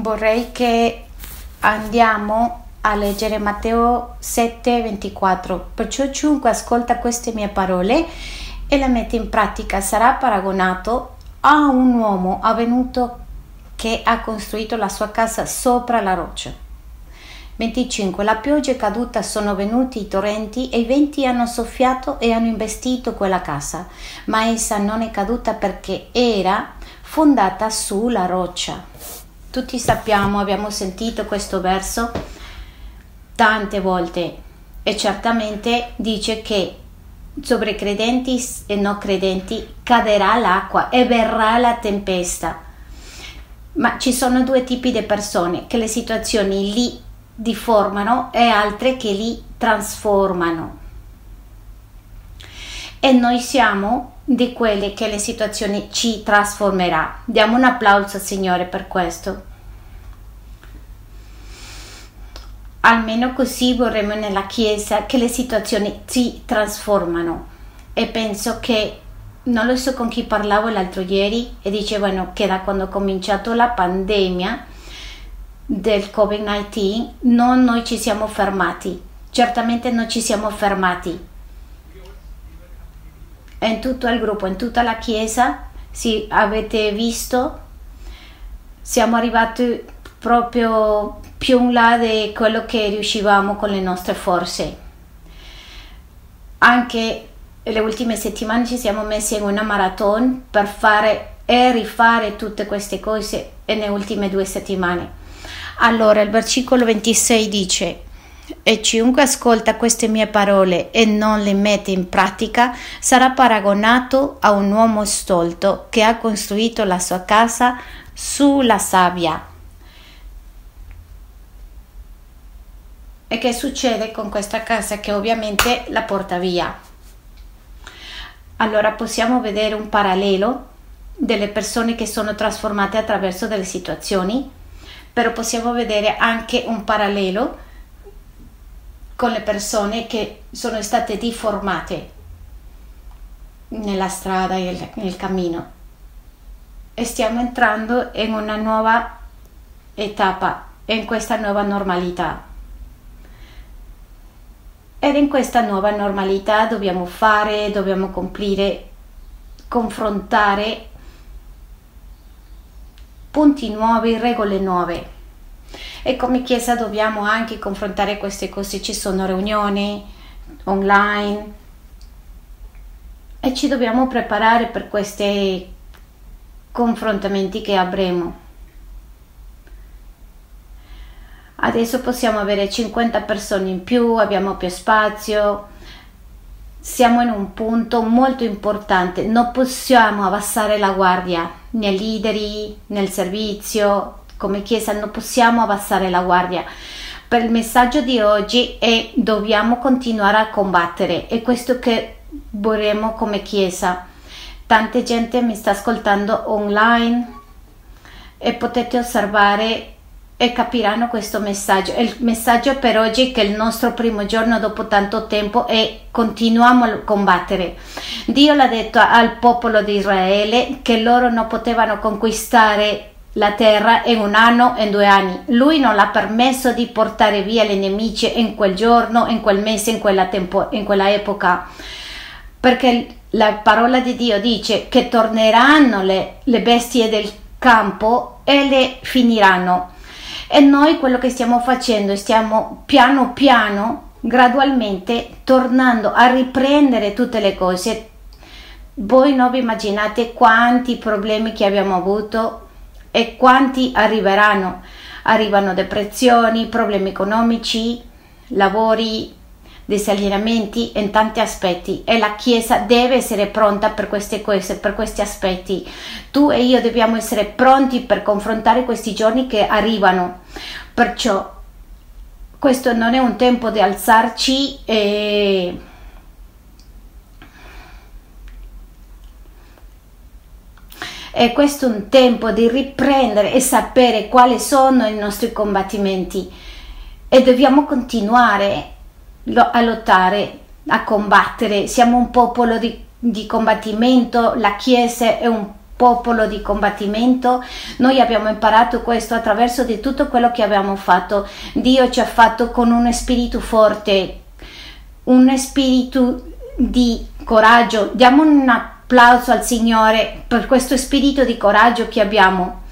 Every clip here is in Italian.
vorrei che andiamo a leggere Matteo 7, 24. Perciò chiunque ascolta queste mie parole e le mette in pratica sarà paragonato a un uomo avvenuto che ha costruito la sua casa sopra la roccia. 25. La pioggia è caduta, sono venuti i torrenti e i venti hanno soffiato e hanno investito quella casa, ma essa non è caduta perché era fondata sulla roccia. Tutti sappiamo, abbiamo sentito questo verso tante volte e certamente dice che sobre credenti e non credenti caderà l'acqua e verrà la tempesta. Ma ci sono due tipi di persone che le situazioni li deformano e altre che li trasformano. E noi siamo di quelle che le situazioni ci trasformerà. Diamo un applauso al Signore per questo. Almeno così vorremmo nella Chiesa che le situazioni si trasformano. E penso che non lo so con chi parlavo l'altro ieri e dicevano che da quando è cominciato la pandemia del Covid-19 non noi ci siamo fermati, certamente non ci siamo fermati. In tutto il gruppo, in tutta la chiesa, sì, avete visto, siamo arrivati proprio più in là di quello che riuscivamo con le nostre forze. Anche le ultime settimane ci siamo messi in una maratona per fare e rifare tutte queste cose nelle ultime due settimane. Allora il versicolo 26 dice e chiunque ascolta queste mie parole e non le mette in pratica sarà paragonato a un uomo stolto che ha costruito la sua casa sulla sabbia. E che succede con questa casa che ovviamente la porta via? allora possiamo vedere un parallelo delle persone che sono trasformate attraverso delle situazioni, però possiamo vedere anche un parallelo con le persone che sono state deformate nella strada e nel cammino. E stiamo entrando in una nuova etapa, in questa nuova normalità. Ed in questa nuova normalità dobbiamo fare, dobbiamo complire, confrontare punti nuovi, regole nuove. E come Chiesa dobbiamo anche confrontare queste cose. Ci sono riunioni online e ci dobbiamo preparare per questi confrontamenti che avremo. Adesso possiamo avere 50 persone in più, abbiamo più spazio, siamo in un punto molto importante, non possiamo abbassare la guardia nei leader, nel servizio, come Chiesa, non possiamo abbassare la guardia. Per il messaggio di oggi è dobbiamo continuare a combattere, è questo che vorremmo come Chiesa. Tanta gente mi sta ascoltando online e potete osservare e capiranno questo messaggio. Il messaggio per oggi che il nostro primo giorno dopo tanto tempo è continuiamo a combattere. Dio l'ha detto al popolo di Israele che loro non potevano conquistare la terra in un anno, in due anni. Lui non l'ha permesso di portare via gli nemici in quel giorno, in quel mese, in quella, tempo, in quella epoca. Perché la parola di Dio dice che torneranno le, le bestie del campo e le finiranno e noi quello che stiamo facendo, stiamo piano piano, gradualmente tornando a riprendere tutte le cose. Voi non vi immaginate quanti problemi che abbiamo avuto e quanti arriveranno. Arrivano depressioni, problemi economici, lavori, disallineamenti in tanti aspetti e la Chiesa deve essere pronta per queste cose, per questi aspetti. Tu e io dobbiamo essere pronti per confrontare questi giorni che arrivano. Perciò questo non è un tempo di alzarci e E questo è un tempo di riprendere e sapere quali sono i nostri combattimenti e dobbiamo continuare a lottare, a combattere. Siamo un popolo di, di combattimento, la Chiesa è un popolo di combattimento. Noi abbiamo imparato questo attraverso di tutto quello che abbiamo fatto. Dio ci ha fatto con un spirito forte, un spirito di coraggio. Diamo un applauso al Signore per questo spirito di coraggio che abbiamo.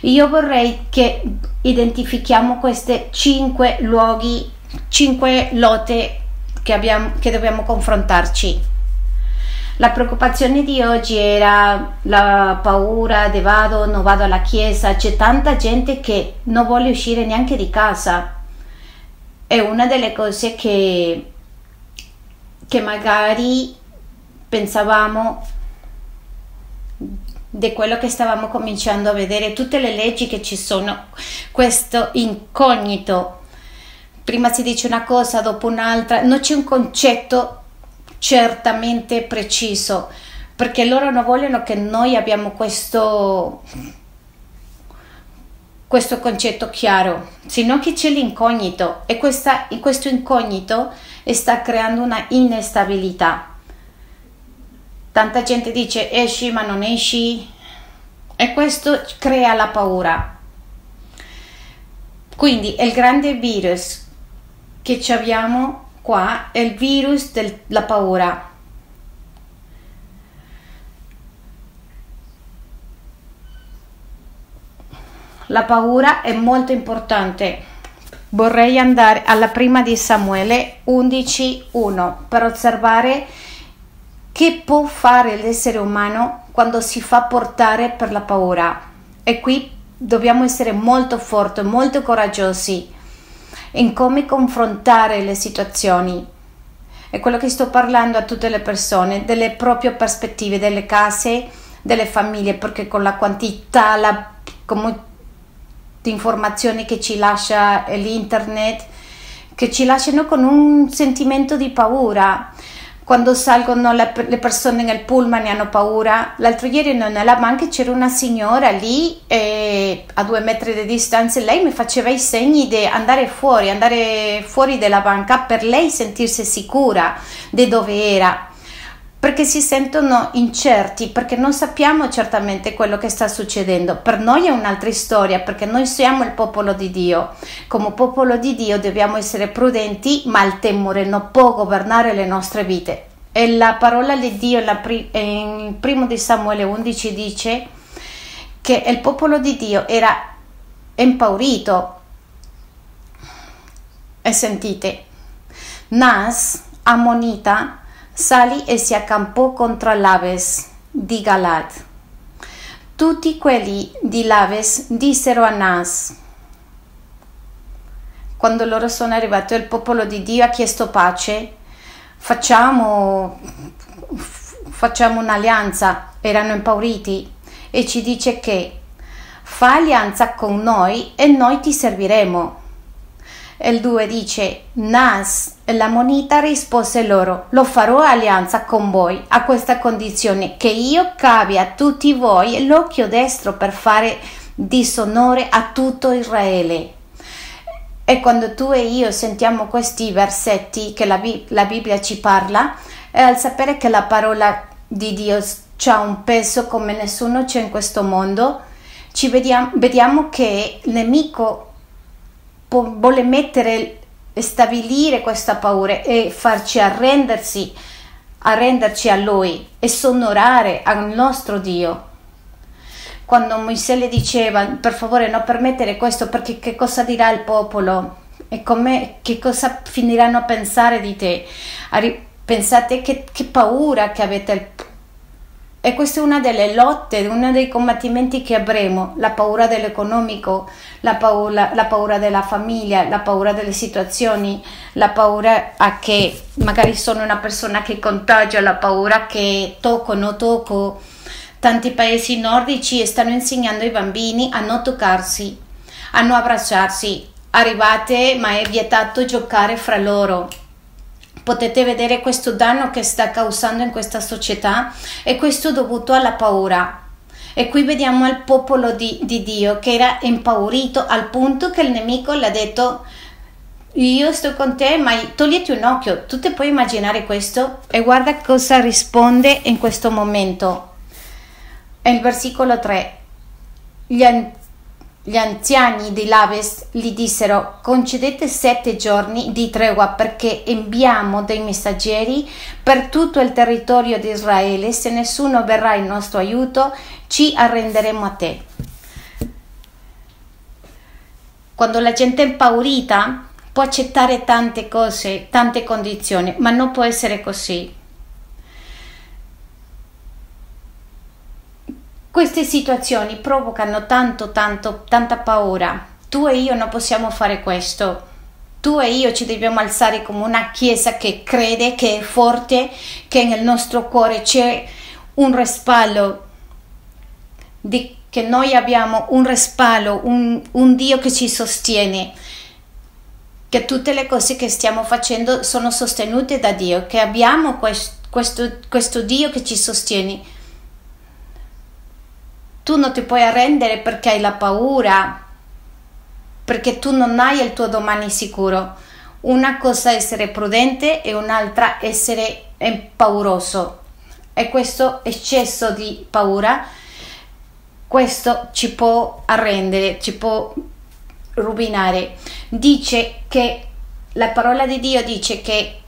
Io vorrei che identifichiamo questi cinque luoghi, cinque lotte che, abbiamo, che dobbiamo confrontarci. La preoccupazione di oggi era la paura di vado, non vado alla chiesa, c'è tanta gente che non vuole uscire neanche di casa. È una delle cose che, che magari pensavamo di quello che stavamo cominciando a vedere, tutte le leggi che ci sono, questo incognito. Prima si dice una cosa, dopo un'altra, non c'è un concetto certamente preciso, perché loro non vogliono che noi abbiamo questo, questo concetto chiaro, sino che c'è l'incognito e questa, questo incognito sta creando una instabilità. Tanta gente dice esci ma non esci e questo crea la paura. Quindi il grande virus che abbiamo qua è il virus della paura. La paura è molto importante. Vorrei andare alla prima di Samuele 11.1 per osservare che può fare l'essere umano quando si fa portare per la paura. E qui dobbiamo essere molto forti, molto coraggiosi in come confrontare le situazioni. È quello che sto parlando a tutte le persone, delle proprie prospettive, delle case, delle famiglie, perché con la quantità la, di informazioni che ci lascia l'internet, che ci lasciano con un sentimento di paura quando salgono le, le, persone nel pullman e hanno paura. L'altro ieri non nella banca c'era una signora lì eh, a due metri di distanza e lei mi faceva i segni di andare fuori, andare fuori dalla banca per lei sentirsi sicura di dove era. Perché si sentono incerti, perché non sappiamo certamente quello che sta succedendo. Per noi è un'altra storia, perché noi siamo il popolo di Dio. Come popolo di Dio dobbiamo essere prudenti, ma il temore non può governare le nostre vite. E la parola di Dio in primo di Samuele 11 dice che il popolo di Dio era impaurito. E sentite, Nas, ammonita, salì e si accampò contro Laves di Galad. Tutti quelli di Laves dissero a Nas, quando loro sono arrivati, il popolo di Dio ha chiesto pace facciamo, facciamo un'alleanza, erano impauriti e ci dice che fa alleanza con noi e noi ti serviremo. Il 2 dice, Nas, la moneta rispose loro, lo farò alleanza con voi a questa condizione che io cavi a tutti voi l'occhio destro per fare disonore a tutto Israele. E quando tu e io sentiamo questi versetti che la, la Bibbia ci parla, è al sapere che la parola di Dio ha un peso come nessuno c'è in questo mondo, ci vediamo, vediamo che il nemico vuole mettere, stabilire questa paura e farci arrendersi, arrenderci a Lui e sonorare al nostro Dio quando Mosè le diceva per favore non permettere questo perché che cosa dirà il popolo e come, che cosa finiranno a pensare di te. Pensate che, che paura che avete. E questa è una delle lotte, uno dei combattimenti che avremo, la paura dell'economico, la paura, la paura della famiglia, la paura delle situazioni, la paura a che magari sono una persona che contagia, la paura che tocco, non tocco, Tanti paesi nordici stanno insegnando ai bambini a non toccarsi, a non abbracciarsi. Arrivate, ma è vietato giocare fra loro. Potete vedere questo danno che sta causando in questa società e questo dovuto alla paura. E qui vediamo il popolo di, di Dio che era impaurito al punto che il nemico le ha detto io sto con te, ma togliti un occhio. Tu ti puoi immaginare questo? E guarda cosa risponde in questo momento. E il versicolo 3. Gli, gli anziani di Laves gli dissero concedete sette giorni di tregua perché inviamo dei messaggeri per tutto il territorio di Israele. Se nessuno verrà in nostro aiuto, ci arrenderemo a te. Quando la gente è impaurita può accettare tante cose, tante condizioni, ma non può essere così. Queste situazioni provocano tanto, tanto, tanta paura. Tu e io non possiamo fare questo. Tu e io ci dobbiamo alzare come una chiesa che crede, che è forte, che nel nostro cuore c'è un respaldo, di, che noi abbiamo un respaldo, un, un Dio che ci sostiene, che tutte le cose che stiamo facendo sono sostenute da Dio, che abbiamo questo, questo, questo Dio che ci sostiene tu non ti puoi arrendere perché hai la paura, perché tu non hai il tuo domani sicuro. Una cosa è essere prudente e un'altra essere pauroso. E questo eccesso di paura, questo ci può arrendere, ci può rovinare. Dice che la parola di Dio dice che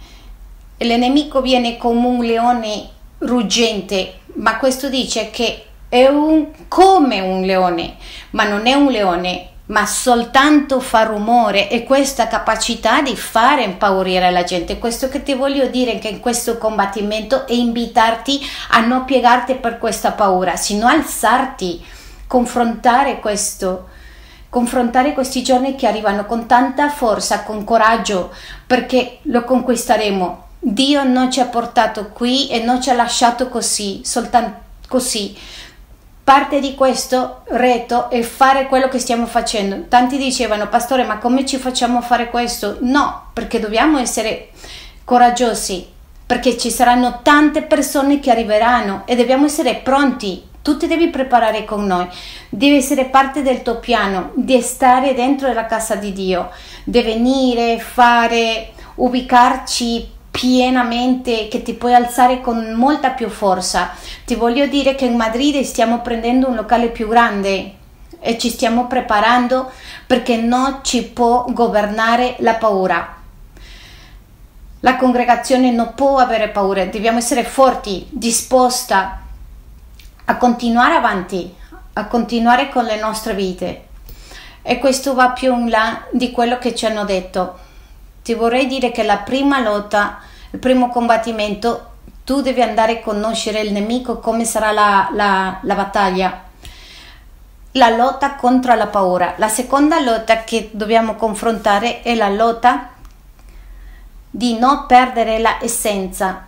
l'enemico viene come un leone ruggente, ma questo dice che è un, come un leone, ma non è un leone, ma soltanto fa rumore e questa capacità di fare impaurire la gente. Questo che ti voglio dire che in questo combattimento è invitarti a non piegarti per questa paura, sino alzarti, confrontare questo confrontare questi giorni che arrivano con tanta forza, con coraggio, perché lo conquisteremo. Dio non ci ha portato qui e non ci ha lasciato così, soltanto così. Parte di questo reto è fare quello che stiamo facendo. Tanti dicevano, pastore, ma come ci facciamo fare questo? No, perché dobbiamo essere coraggiosi, perché ci saranno tante persone che arriveranno e dobbiamo essere pronti. Tu ti devi preparare con noi, devi essere parte del tuo piano, di stare dentro la casa di Dio, di venire, fare, ubicarci pienamente, che ti puoi alzare con molta più forza. Ti voglio dire che in Madrid stiamo prendendo un locale più grande e ci stiamo preparando perché non ci può governare la paura. La congregazione non può avere paura, dobbiamo essere forti, disposta a continuare avanti, a continuare con le nostre vite. E questo va più in là di quello che ci hanno detto ti vorrei dire che la prima lotta, il primo combattimento, tu devi andare a conoscere il nemico, come sarà la, la, la battaglia. La lotta contro la paura. La seconda lotta che dobbiamo confrontare è la lotta di non perdere l'essenza.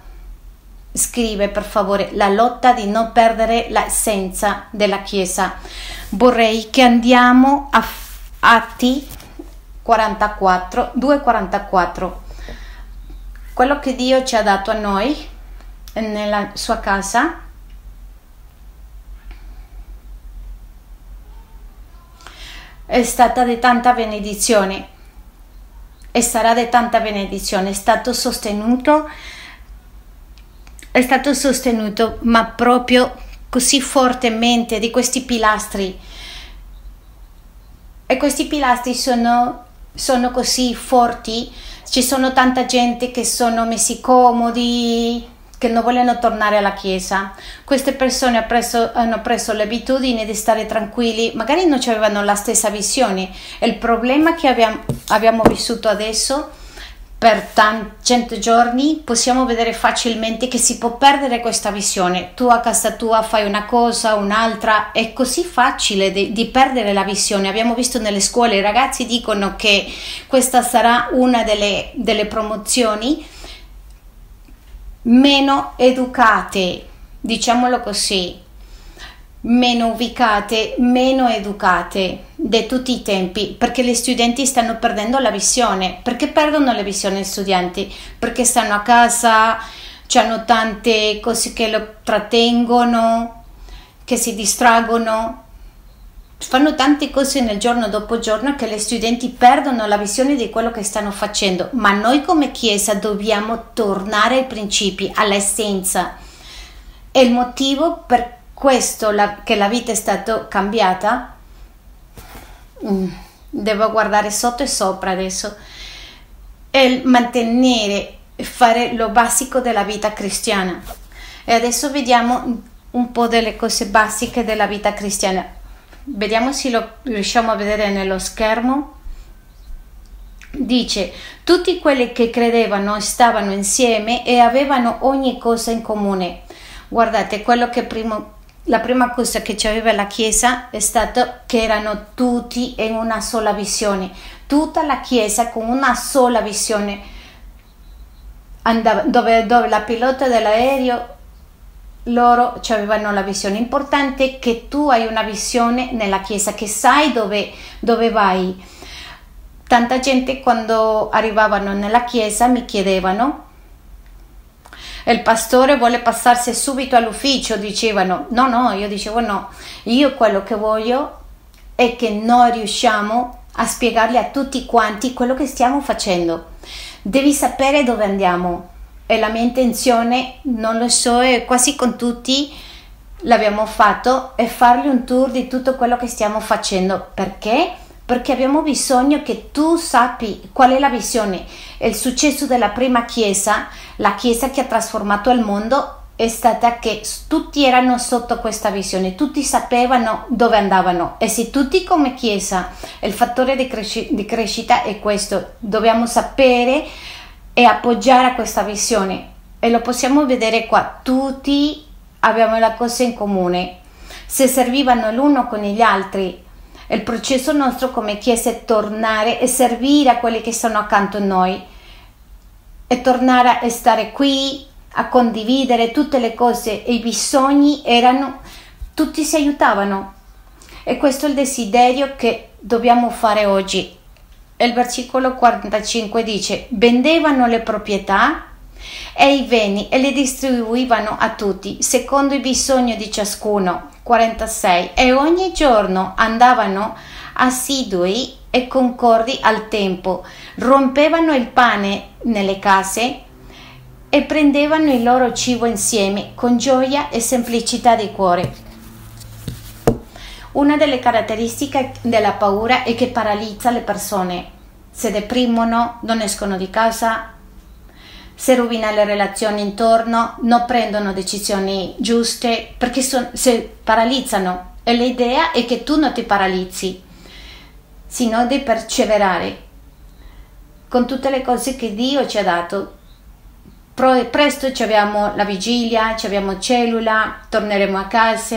Scrive per favore la lotta di non perdere l'essenza della Chiesa. Vorrei che andiamo a Atti 44, 2,44. Quello che Dio ci ha dato a noi nella sua casa è stata di tanta benedizione e sarà di tanta benedizione. È stato sostenuto, è stato sostenuto, ma proprio così fortemente di questi pilastri. E questi pilastri sono sono così forti, ci sono tanta gente che sono messi comodi, che non vogliono tornare alla chiesa. Queste persone hanno preso, hanno preso l'abitudine di stare tranquilli, magari non avevano la stessa visione. Il problema che abbiamo, abbiamo vissuto adesso per tanti cento giorni possiamo vedere facilmente che si può perdere questa visione. Tu a casa tua fai una cosa, un'altra, è così facile di, di perdere la visione. Abbiamo visto nelle scuole, i ragazzi dicono che questa sarà una delle, delle promozioni meno educate, diciamolo così, meno ubicate, meno educate di tutti i tempi, perché gli studenti stanno perdendo la visione. Perché perdono la visione gli studenti? Perché stanno a casa, hanno tante cose che lo trattengono, che si distraggono, fanno tante cose nel giorno dopo giorno che gli studenti perdono la visione di quello che stanno facendo, ma noi come Chiesa dobbiamo tornare ai principi, all'essenza. È il motivo per questo, la, che la vita è stata cambiata, mm, devo guardare sotto e sopra adesso, e mantenere, fare lo basico della vita cristiana. E adesso vediamo un po' delle cose basiche della vita cristiana. Vediamo se lo riusciamo a vedere nello schermo. Dice, tutti quelli che credevano stavano insieme e avevano ogni cosa in comune. Guardate, quello che primo, la prima cosa che aveva la Chiesa è stato che erano tutti in una sola visione, tutta la Chiesa con una sola visione, andava, dove, dove la pilota dell'aereo loro avevano la visione. Importante che tu hai una visione nella chiesa che sai dove, dove vai. Tanta gente quando arrivavano nella chiesa mi chiedevano il pastore vuole passarsi subito all'ufficio, dicevano no, no, io dicevo no, io quello che voglio è che noi riusciamo a spiegargli a tutti quanti quello che stiamo facendo. Devi sapere dove andiamo e la mia intenzione, non lo so, è quasi con tutti l'abbiamo fatto, è fargli un tour di tutto quello che stiamo facendo. Perché? Perché abbiamo bisogno che tu sappi qual è la visione. Il successo della prima chiesa, la chiesa che ha trasformato il mondo, è stata che tutti erano sotto questa visione, tutti sapevano dove andavano e se tutti come chiesa il fattore di, cresci- di crescita è questo, dobbiamo sapere e appoggiare a questa visione e lo possiamo vedere qua, tutti abbiamo la cosa in comune, se servivano l'uno con gli altri il processo nostro come Chiesa è tornare e servire a quelli che sono accanto a noi e tornare a stare qui, a condividere tutte le cose e i bisogni erano, tutti si aiutavano. E questo è il desiderio che dobbiamo fare oggi. Il versicolo 45 dice, vendevano le proprietà e i beni e li distribuivano a tutti, secondo i bisogni di ciascuno. 46 e ogni giorno andavano assidui e concordi al tempo, rompevano il pane nelle case e prendevano il loro cibo insieme con gioia e semplicità di cuore. Una delle caratteristiche della paura è che paralizza le persone. Si deprimono, non escono di casa, si rovina le relazioni intorno, non prendono decisioni giuste perché son, si paralizzano e l'idea è che tu non ti paralizzi, sino di perseverare con tutte le cose che Dio ci ha dato. Presto abbiamo la vigilia, abbiamo cellula, torneremo a casa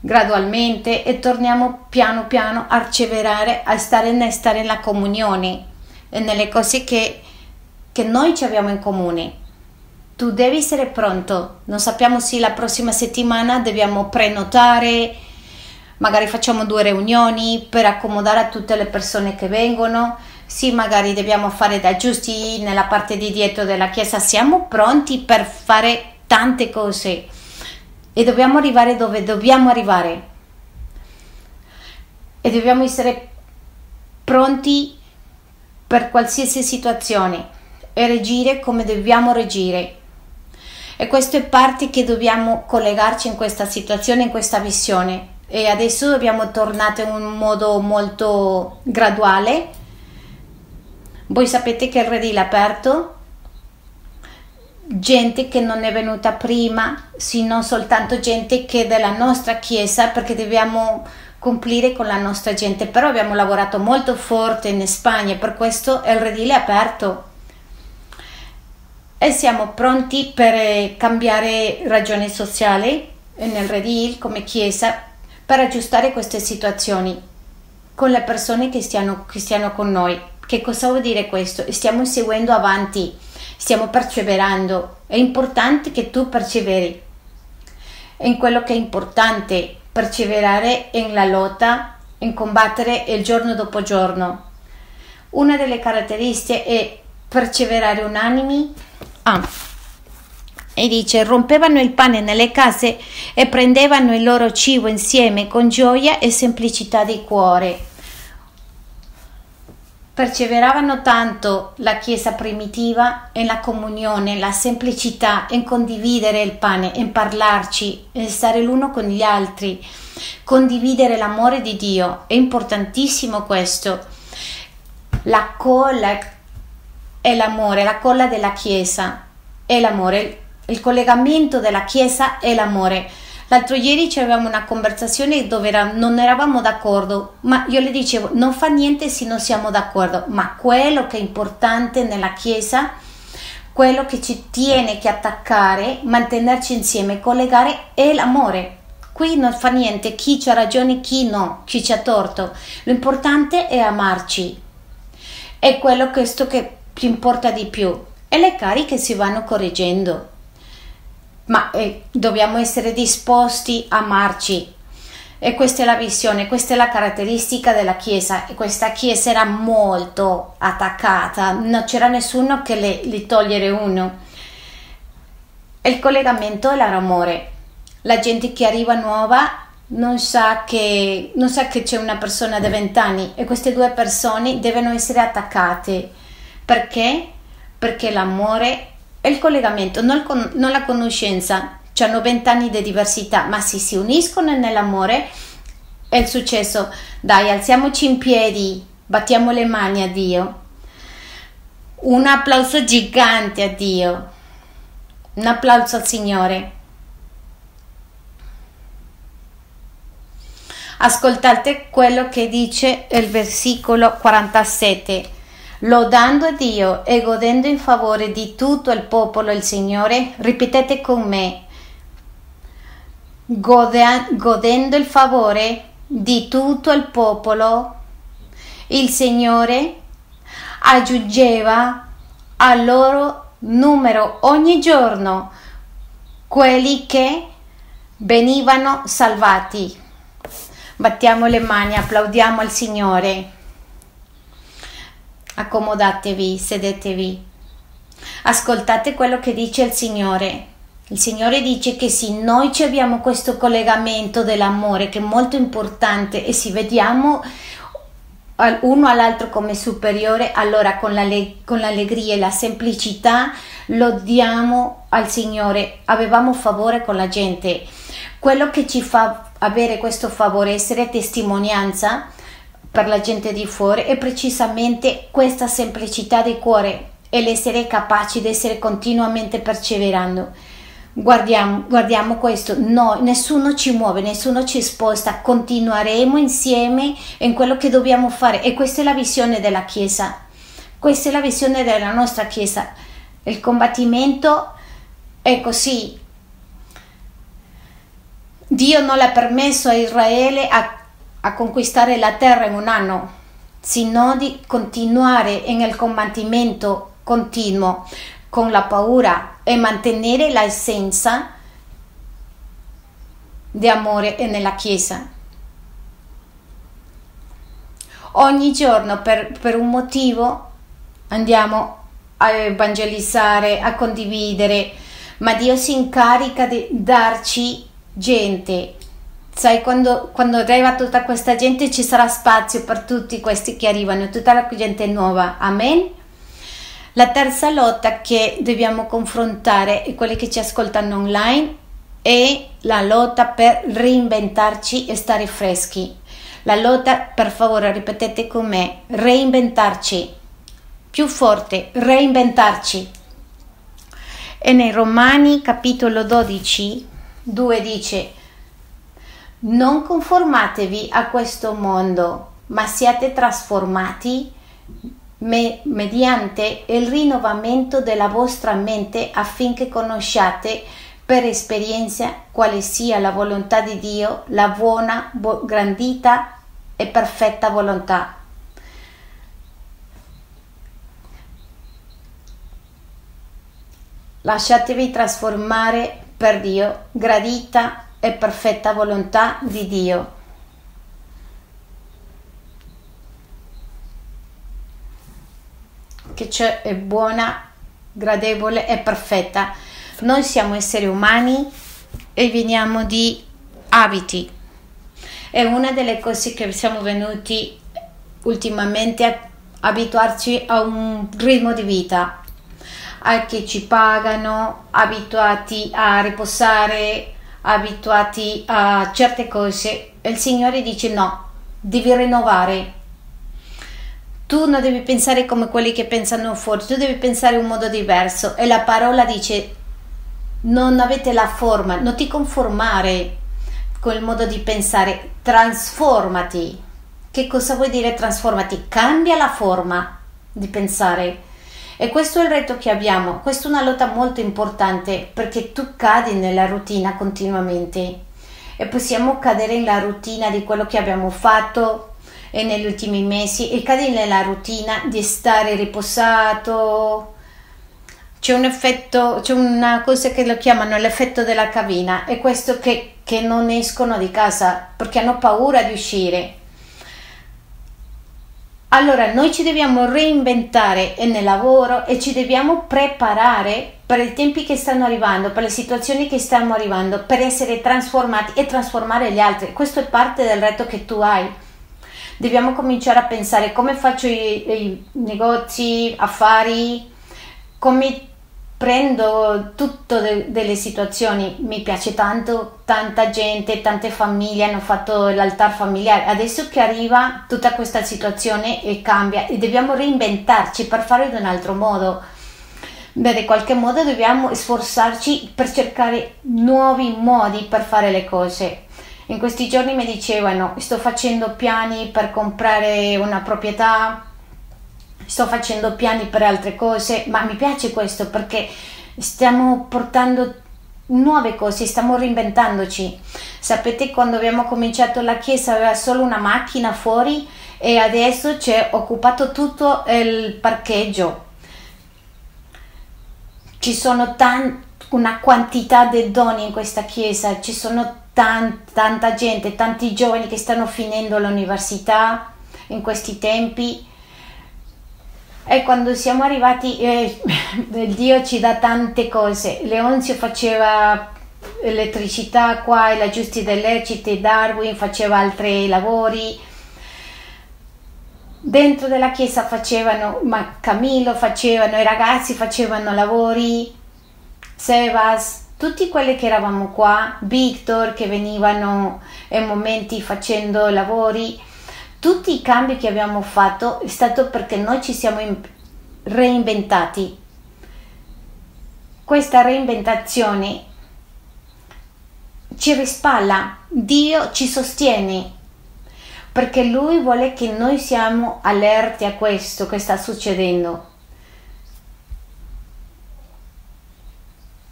gradualmente e torniamo piano piano a perseverare, a stare nella comunione e nelle cose che che noi ci abbiamo in comune. Tu devi essere pronto. Non sappiamo se la prossima settimana dobbiamo prenotare, magari facciamo due riunioni per accomodare a tutte le persone che vengono. Sì, magari dobbiamo fare da giusti nella parte di dietro della chiesa. Siamo pronti per fare tante cose e dobbiamo arrivare dove dobbiamo arrivare. E dobbiamo essere pronti per qualsiasi situazione e reagire come dobbiamo reagire. E questo è parte che dobbiamo collegarci in questa situazione, in questa visione. E adesso dobbiamo tornare in un modo molto graduale. Voi sapete che il redil è aperto, gente che non è venuta prima, sino soltanto gente che è della nostra chiesa, perché dobbiamo complire con la nostra gente. Però abbiamo lavorato molto forte in Spagna, per questo il redile è aperto e siamo pronti per eh, cambiare ragione sociale nel Redil come Chiesa per aggiustare queste situazioni con le persone che stiano, che stiano con noi. Che cosa vuol dire questo? Stiamo seguendo avanti, stiamo perseverando. È importante che tu perseveri in quello che è importante, perseverare nella lotta, in combattere il giorno dopo giorno. Una delle caratteristiche è perseverare unanimi Ah. E dice, rompevano il pane nelle case e prendevano il loro cibo insieme con gioia e semplicità di cuore. perseveravano tanto la Chiesa primitiva nella comunione, la semplicità, in condividere il pane, in parlarci, in stare l'uno con gli altri, condividere l'amore di Dio. È importantissimo questo. La colla è l'amore, la colla della Chiesa è l'amore, il collegamento della Chiesa è l'amore. L'altro ieri avevamo una conversazione dove era, non eravamo d'accordo, ma io le dicevo non fa niente se non siamo d'accordo, ma quello che è importante nella Chiesa, quello che ci tiene che attaccare, mantenerci insieme, collegare è l'amore. Qui non fa niente chi c'ha ragione, chi no, chi ci ha torto. L'importante è amarci. È quello questo che ci importa di più. E le cariche si vanno correggendo ma eh, dobbiamo essere disposti a amarci. E questa è la visione, questa è la caratteristica della Chiesa. E questa Chiesa era molto attaccata, non c'era nessuno che le, le togliere uno. Il collegamento è l'amore. La gente che arriva nuova non sa, che, non sa che c'è una persona da vent'anni e queste due persone devono essere attaccate. Perché? Perché l'amore è il collegamento, non, il, non la conoscenza. Hanno vent'anni di diversità, ma se si uniscono nell'amore è il successo. Dai, alziamoci in piedi, battiamo le mani a Dio. Un applauso gigante a Dio. Un applauso al Signore. Ascoltate quello che dice il versicolo 47 lodando a Dio e godendo in favore di tutto il popolo il Signore, ripetete con me, Gode- godendo il favore di tutto il popolo, il Signore aggiungeva al loro numero ogni giorno quelli che venivano salvati. Battiamo le mani, applaudiamo al Signore accomodatevi, sedetevi. Ascoltate quello che dice il Signore. Il Signore dice che se noi abbiamo questo collegamento dell'amore che è molto importante e se vediamo uno all'altro come superiore, allora con, la, con l'allegria e la semplicità lo diamo al Signore. Avevamo favore con la gente. Quello che ci fa avere questo favore, essere testimonianza, per la gente di fuori è precisamente questa semplicità di cuore e l'essere capaci di essere continuamente perseverando. Guardiamo, guardiamo questo, no, nessuno ci muove, nessuno ci sposta, continueremo insieme in quello che dobbiamo fare e questa è la visione della Chiesa, questa è la visione della nostra Chiesa. Il combattimento è così. Dio non l'ha permesso a Israele a a conquistare la terra in un anno, sino di continuare nel combattimento continuo con la paura e mantenere l'essenza di amore nella Chiesa. Ogni giorno per, per un motivo andiamo a evangelizzare, a condividere, ma Dio si incarica di darci gente Sai, quando, quando, arriva tutta questa gente ci sarà spazio per tutti questi che arrivano, tutta la gente nuova. Amen. La terza lotta che dobbiamo confrontare e quelli che ci ascoltano online è la lotta per reinventarci e stare freschi. La lotta, per favore, ripetete con me, reinventarci. Più forte, reinventarci. E nei Romani capitolo 12, 2 dice non conformatevi a questo mondo, ma siate trasformati me- mediante il rinnovamento della vostra mente affinché conosciate per esperienza quale sia la volontà di Dio, la buona, bo- grandita e perfetta volontà. Lasciatevi trasformare per Dio, gradita e perfetta volontà di Dio. Che c'è è buona, gradevole e perfetta. Noi siamo esseri umani e veniamo di abiti. È una delle cose che siamo venuti ultimamente a, abituarci a un ritmo di vita, a che ci pagano, abituati a riposare, abituati a certe cose. E il Signore dice no, devi rinnovare. Tu non devi pensare come quelli che pensano fuori, tu devi pensare in un modo diverso. E la parola dice non avete la forma, non ti conformare con il modo di pensare, trasformati. Che cosa vuol dire trasformati? Cambia la forma di pensare. E questo è il reto che abbiamo. Questa è una lotta molto importante perché tu cadi nella routine continuamente e possiamo cadere nella routine di quello che abbiamo fatto negli ultimi mesi e cadi nella routine di stare riposato. C'è un effetto, c'è una cosa che lo chiamano l'effetto della cabina, è questo che, che non escono di casa perché hanno paura di uscire allora noi ci dobbiamo reinventare nel lavoro e ci dobbiamo preparare per i tempi che stanno arrivando, per le situazioni che stanno arrivando, per essere trasformati e trasformare gli altri. Questo è parte del reto che tu hai. Dobbiamo cominciare a pensare come faccio i, i negozi, affari, come prendo tutto de, delle situazioni, mi piace tanto, tanta gente, tante famiglie hanno fatto l'altar familiare, adesso che arriva tutta questa situazione e cambia e dobbiamo reinventarci per fare in un altro modo. Beh, in qualche modo dobbiamo sforzarci per cercare nuovi modi per fare le cose. In questi giorni mi dicevano sto facendo piani per comprare una proprietà, sto facendo piani per altre cose, ma mi piace questo perché stiamo portando nuove cose, stiamo reinventandoci. Sapete quando abbiamo cominciato la chiesa aveva solo una macchina fuori e adesso c'è occupato tutto il parcheggio. Ci sono tan- una quantità di doni in questa chiesa, ci sono tan- tanta gente, tanti giovani che stanno finendo l'università in questi tempi e quando siamo arrivati, eh, Dio ci dà tante cose. Leonzio faceva elettricità qua, la Giusti dell'Electricity, Darwin faceva altri lavori. Dentro della chiesa facevano, ma Camillo facevano, i ragazzi facevano lavori, Sebas, tutti quelli che eravamo qua, Victor che venivano in momenti facendo lavori tutti i cambi che abbiamo fatto è stato perché noi ci siamo reinventati. Questa reinventazione ci rispalla, Dio ci sostiene, perché Lui vuole che noi siamo allerti a questo che sta succedendo.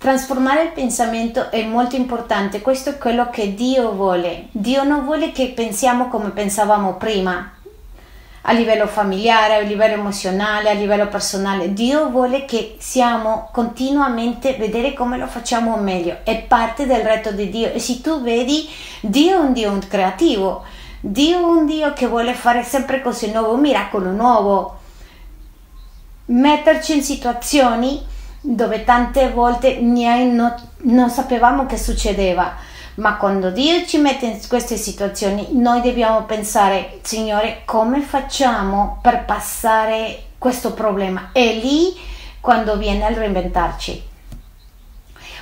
Trasformare il pensamento è molto importante, questo è quello che Dio vuole. Dio non vuole che pensiamo come pensavamo prima, a livello familiare, a livello emozionale, a livello personale. Dio vuole che siamo continuamente vedere come lo facciamo meglio. È parte del reto di Dio. E se tu vedi, Dio è un Dio creativo. Dio è un Dio che vuole fare sempre cose nuove, un miracolo nuovo. Metterci in situazioni dove tante volte non, non sapevamo che succedeva. Ma quando Dio ci mette in queste situazioni, noi dobbiamo pensare, Signore, come facciamo per passare questo problema? È lì quando viene a reinventarci.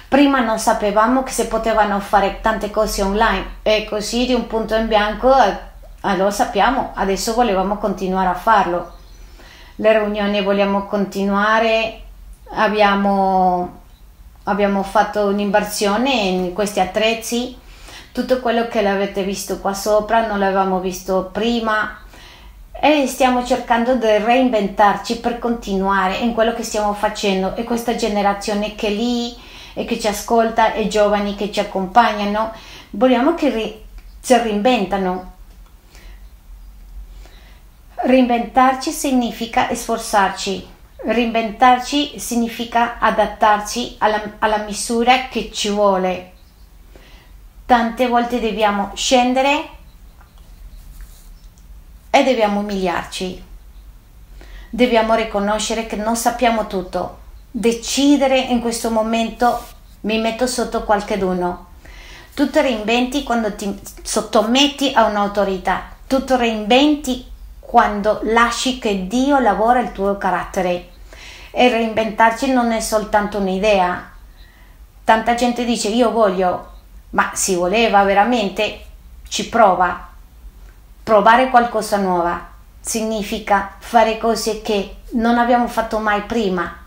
Prima non sapevamo che si potevano fare tante cose online e così di un punto in bianco eh, lo sappiamo, adesso volevamo continuare a farlo. Le riunioni vogliamo continuare abbiamo, abbiamo fatto un'inversione in questi attrezzi. Tutto quello che l'avete visto qua sopra non l'avevamo visto prima. E stiamo cercando di reinventarci per continuare in quello che stiamo facendo. E questa generazione che è lì e che ci ascolta e giovani che ci accompagnano vogliamo che ri- si reinventano. Reinventarci significa sforzarci Reinventarci significa adattarci alla, alla misura che ci vuole. Tante volte dobbiamo scendere e dobbiamo umiliarci. Dobbiamo riconoscere che non sappiamo tutto. Decidere in questo momento mi metto sotto qualcheduno. Tu ti reinventi quando ti sottometti a un'autorità. Tu ti reinventi quando lasci che Dio lavora il tuo carattere. E reinventarci non è soltanto un'idea. Tanta gente dice io voglio, ma si voleva veramente, ci prova. Provare qualcosa nuova significa fare cose che non abbiamo fatto mai prima,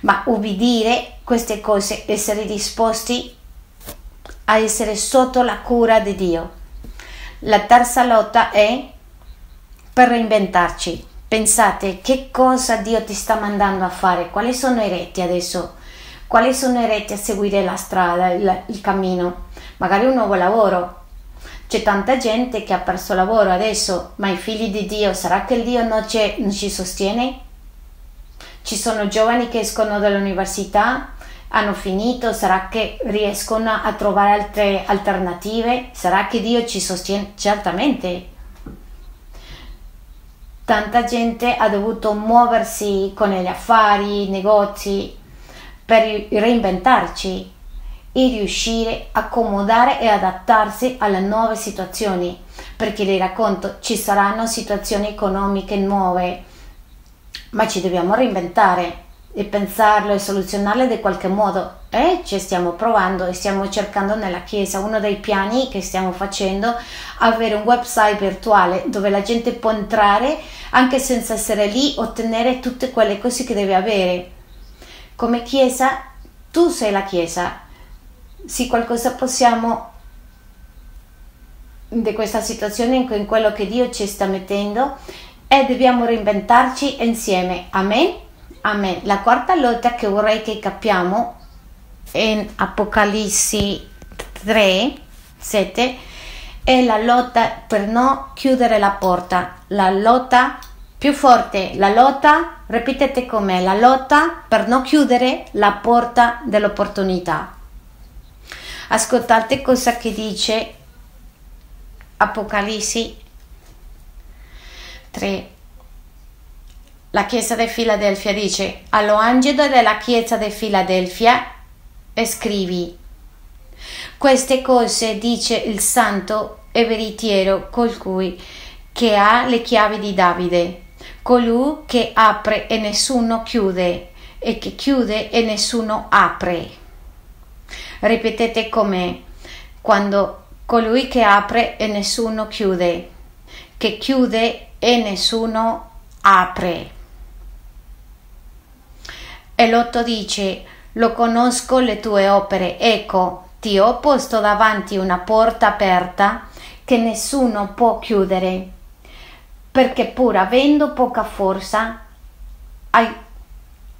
ma ubbidire queste cose, essere disposti a essere sotto la cura di Dio. La terza lotta è per reinventarci. Pensate che cosa Dio ti sta mandando a fare, quali sono i retti adesso, quali sono i retti a seguire la strada, il, il cammino, magari un nuovo lavoro. C'è tanta gente che ha perso lavoro adesso, ma i figli di Dio, sarà che Dio non, non ci sostiene? Ci sono giovani che escono dall'università hanno finito? Sarà che riescono a trovare altre alternative? Sarà che Dio ci sostiene? Certamente. Tanta gente ha dovuto muoversi con gli affari, i negozi, per reinventarci e riuscire a accomodare e adattarsi alle nuove situazioni. Perché vi racconto, ci saranno situazioni economiche nuove, ma ci dobbiamo reinventare e pensarlo e soluzionarlo in qualche modo. E ci stiamo provando e stiamo cercando nella chiesa uno dei piani che stiamo facendo avere un website virtuale dove la gente può entrare anche senza essere lì ottenere tutte quelle cose che deve avere. Come chiesa tu sei la chiesa. Sì qualcosa possiamo di questa situazione in quello che Dio ci sta mettendo e dobbiamo reinventarci insieme. Amen Amen. La quarta lotta che vorrei che capiamo in Apocalisse 3, 7 è la lotta per non chiudere la porta, la lotta più forte, la lotta, ripetete com'è, la lotta per non chiudere la porta dell'opportunità. Ascoltate cosa che dice Apocalisse 3, la chiesa di Filadelfia dice all'angelo della chiesa di Filadelfia scrivi queste cose dice il santo e veritiero colui che ha le chiavi di Davide colui che apre e nessuno chiude e che chiude e nessuno apre. Ripetete come quando colui che apre e nessuno chiude che chiude e nessuno apre e Lotto dice, lo conosco le tue opere, ecco, ti ho posto davanti una porta aperta che nessuno può chiudere, perché pur avendo poca forza, hai,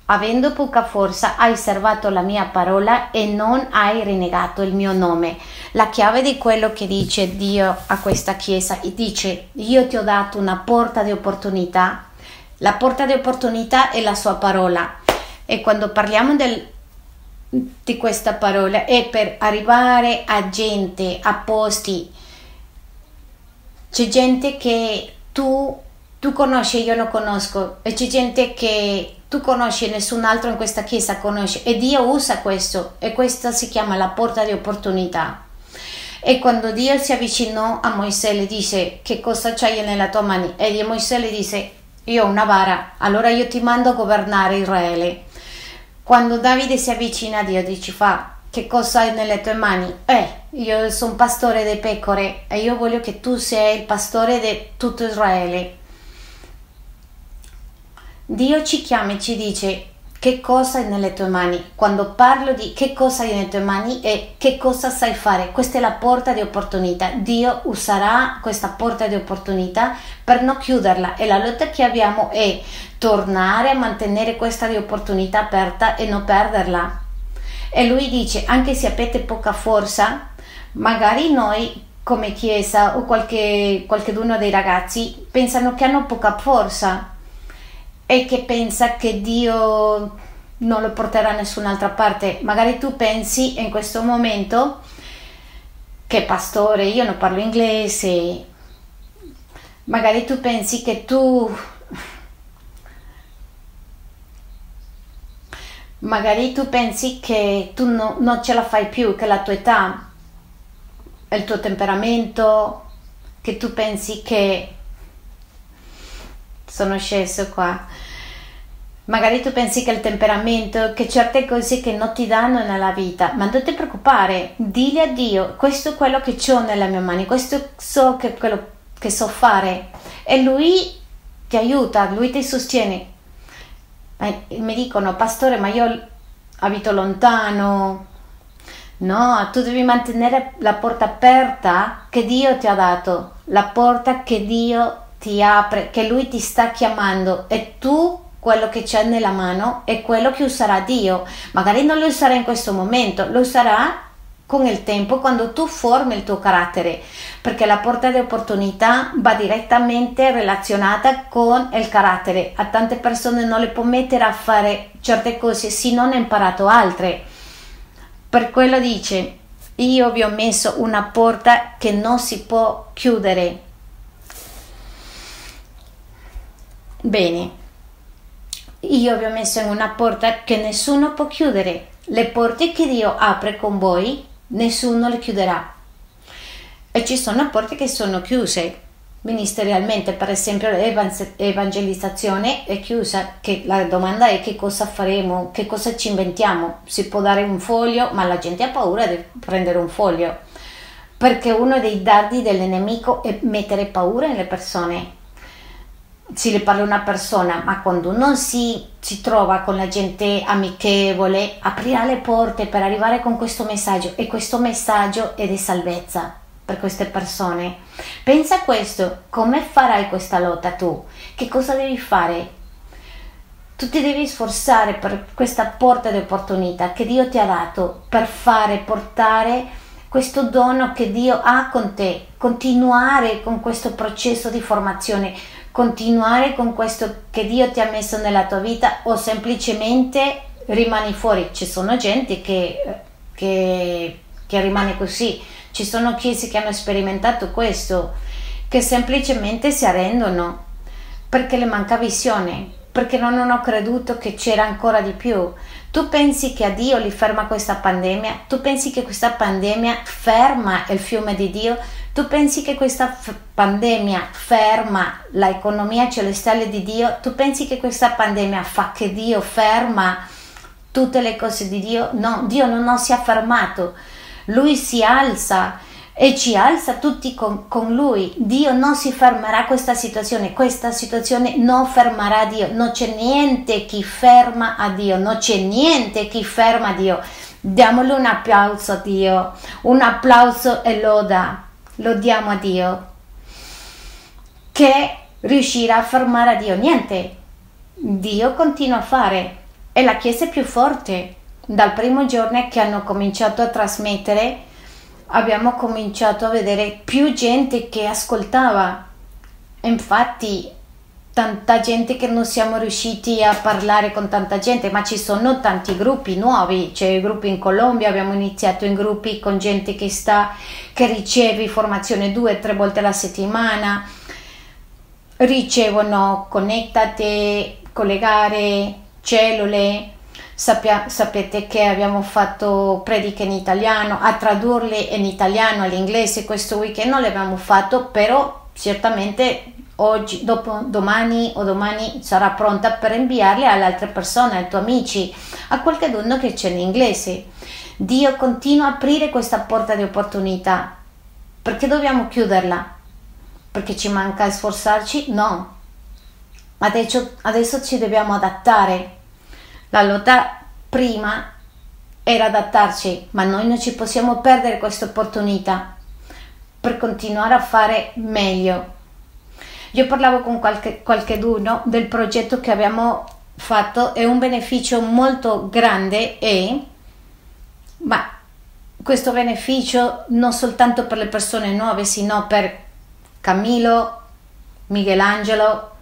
avendo poca forza, hai servato la mia parola e non hai rinnegato il mio nome. La chiave di quello che dice Dio a questa chiesa dice, io ti ho dato una porta di opportunità, la porta di opportunità è la sua parola e quando parliamo del, di questa parola è per arrivare a gente, a posti. C'è gente che tu, tu conosci io non conosco e c'è gente che tu conosci e nessun altro in questa chiesa conosce e Dio usa questo e questa si chiama la porta di opportunità. E quando Dio si avvicinò a Mosè le dice che cosa c'hai nella tua mano e Mosè le dice io ho una vara, allora io ti mando a governare Israele. Quando Davide si avvicina a Dio, dice fa che cosa hai nelle tue mani? Eh, io sono pastore di pecore e io voglio che tu sia il pastore di tutto Israele. Dio ci chiama e ci dice che cosa hai nelle tue mani. Quando parlo di che cosa hai nelle tue mani e che cosa sai fare, questa è la porta di opportunità. Dio userà questa porta di opportunità per non chiuderla e la lotta che abbiamo è tornare a mantenere questa opportunità aperta e non perderla. E lui dice, anche se avete poca forza, magari noi come chiesa o qualche, qualcuno dei ragazzi pensano che hanno poca forza e che pensa che Dio non lo porterà da nessun'altra parte. Magari tu pensi in questo momento che pastore, io non parlo inglese, magari tu pensi che tu magari tu pensi che tu no, non ce la fai più, che la tua età, il tuo temperamento, che tu pensi che sono sceso qua. Magari tu pensi che il temperamento, che certe cose che non ti danno nella vita, ma non ti preoccupare, dile a Dio, questo è quello che ho nelle mie mani, questo so che quello che so fare e Lui ti aiuta, Lui ti sostiene. Mi dicono, pastore, ma io abito lontano. No, tu devi mantenere la porta aperta che Dio ti ha dato, la porta che Dio ti apre, che Lui ti sta chiamando e tu quello che c'è nella mano è quello che userà Dio. Magari non lo userà in questo momento, lo userà con il tempo quando tu formi il tuo carattere, perché la porta di opportunità va direttamente relazionata con il carattere. A tante persone non le può mettere a fare certe cose se non ha imparato altre. Per quello dice, io vi ho messo una porta che non si può chiudere. Bene, io vi ho messo in una porta che nessuno può chiudere. Le porte che Dio apre con voi, nessuno le chiuderà. E ci sono porte che sono chiuse ministerialmente, per esempio l'evangelizzazione è chiusa, che la domanda è che cosa faremo, che cosa ci inventiamo. Si può dare un foglio, ma la gente ha paura di prendere un foglio, perché uno dei dardi dell'nemico è mettere paura nelle persone si le parla una persona, ma quando non si, si trova con la gente amichevole, aprirà le porte per arrivare con questo messaggio e questo messaggio è di salvezza per queste persone. Pensa a questo, come farai questa lotta tu? Che cosa devi fare? Tu ti devi sforzare per questa porta di opportunità che Dio ti ha dato per fare, portare questo dono che Dio ha con te, continuare con questo processo di formazione continuare con questo che Dio ti ha messo nella tua vita o semplicemente rimani fuori. Ci sono gente che, che, che rimane così, ci sono chiese che hanno sperimentato questo, che semplicemente si arrendono perché le manca visione, perché non hanno creduto che c'era ancora di più. Tu pensi che a Dio li ferma questa pandemia? Tu pensi che questa pandemia ferma il fiume di Dio? Tu pensi che questa f- pandemia ferma l'economia celestiale di Dio? Tu pensi che questa pandemia fa che Dio ferma tutte le cose di Dio? No, Dio non si è fermato. Lui si alza e ci alza tutti con, con, lui. Dio non si fermerà questa situazione, questa situazione non fermerà Dio, non c'è niente che ferma a Dio, non c'è niente che ferma Dio. Diamole un applauso a Dio, un applauso e loda lo diamo a Dio, che riuscirà a fermare a Dio. Niente, Dio continua a fare. E la Chiesa è più forte. Dal primo giorno che hanno cominciato a trasmettere, abbiamo cominciato a vedere più gente che ascoltava. Infatti tanta gente che non siamo riusciti a parlare con tanta gente, ma ci sono tanti gruppi nuovi, c'è gruppi in Colombia, abbiamo iniziato in gruppi con gente che sta, che riceve formazione due o tre volte alla settimana, ricevono connettate, collegare, cellule, Sappia, sapete che abbiamo fatto prediche in italiano, a tradurle in italiano all'inglese questo weekend non l'abbiamo fatto, però certamente oggi, dopo, domani o domani sarà pronta per inviarle alle altre persone, ai tuoi amici, a qualcuno che c'è in inglese. Dio continua a aprire questa porta di opportunità. Perché dobbiamo chiuderla? Perché ci manca sforzarci? No. Adesso, adesso ci dobbiamo adattare. La lotta prima era adattarci, ma noi non ci possiamo perdere questa opportunità per continuare a fare meglio io parlavo con qualche, qualcheduno del progetto che abbiamo fatto, è un beneficio molto grande e ma questo beneficio non soltanto per le persone nuove, sino per Camilo, Michelangelo,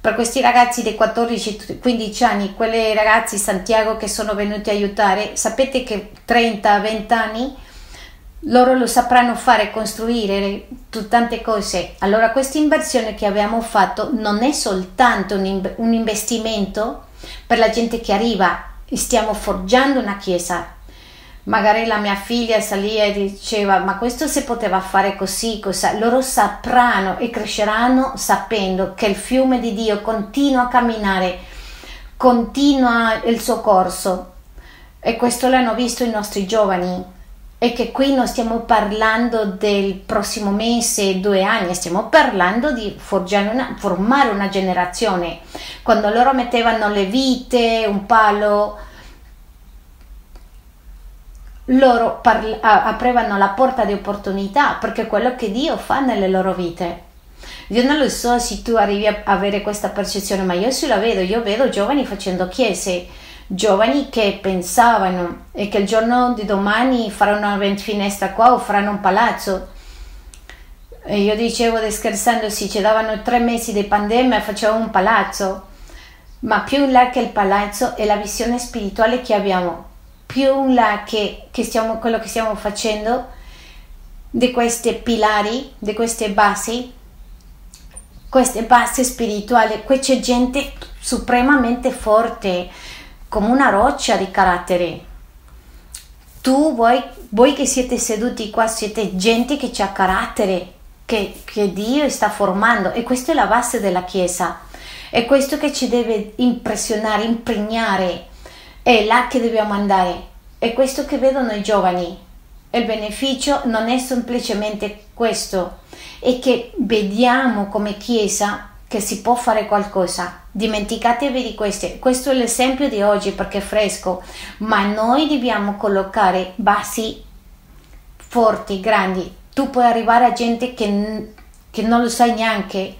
per questi ragazzi dei 14-15 anni, quelle ragazzi Santiago che sono venuti a aiutare, sapete che 30-20 anni loro lo sapranno fare, costruire tante cose. Allora questa inversione che abbiamo fatto non è soltanto un, un investimento per la gente che arriva, stiamo forgiando una chiesa, magari la mia figlia salia e diceva ma questo si poteva fare così, cosa? loro sapranno e cresceranno sapendo che il fiume di Dio continua a camminare, continua il suo corso e questo l'hanno visto i nostri giovani e che qui non stiamo parlando del prossimo mese, due anni, stiamo parlando di una, formare una generazione. Quando loro mettevano le vite, un palo, loro parla- aprivano la porta di opportunità perché è quello che Dio fa nelle loro vite. Io non lo so se tu arrivi a avere questa percezione, ma io sì la vedo, io vedo giovani facendo chiese, giovani che pensavano e che il giorno di domani faranno una finestra qua o faranno un palazzo. E io dicevo scherzando, sì, ci davano tre mesi di pandemia e facevamo un palazzo, ma più in là che il palazzo è la visione spirituale che abbiamo più in là che, che stiamo, quello che stiamo facendo di questi pilari, di queste basi, queste basi spirituali, qui c'è gente supremamente forte, come una roccia di carattere. Tu, voi, voi che siete seduti qua, siete gente che ha carattere, che, che Dio sta formando e questa è la base della Chiesa. È questo che ci deve impressionare, impregnare è là che dobbiamo andare. È questo che vedono i giovani. Il beneficio non è semplicemente questo, è che vediamo come Chiesa che si può fare qualcosa. Dimenticatevi di questo. Questo è l'esempio di oggi perché è fresco, ma noi dobbiamo collocare basi forti, grandi. Tu puoi arrivare a gente che, che non lo sai neanche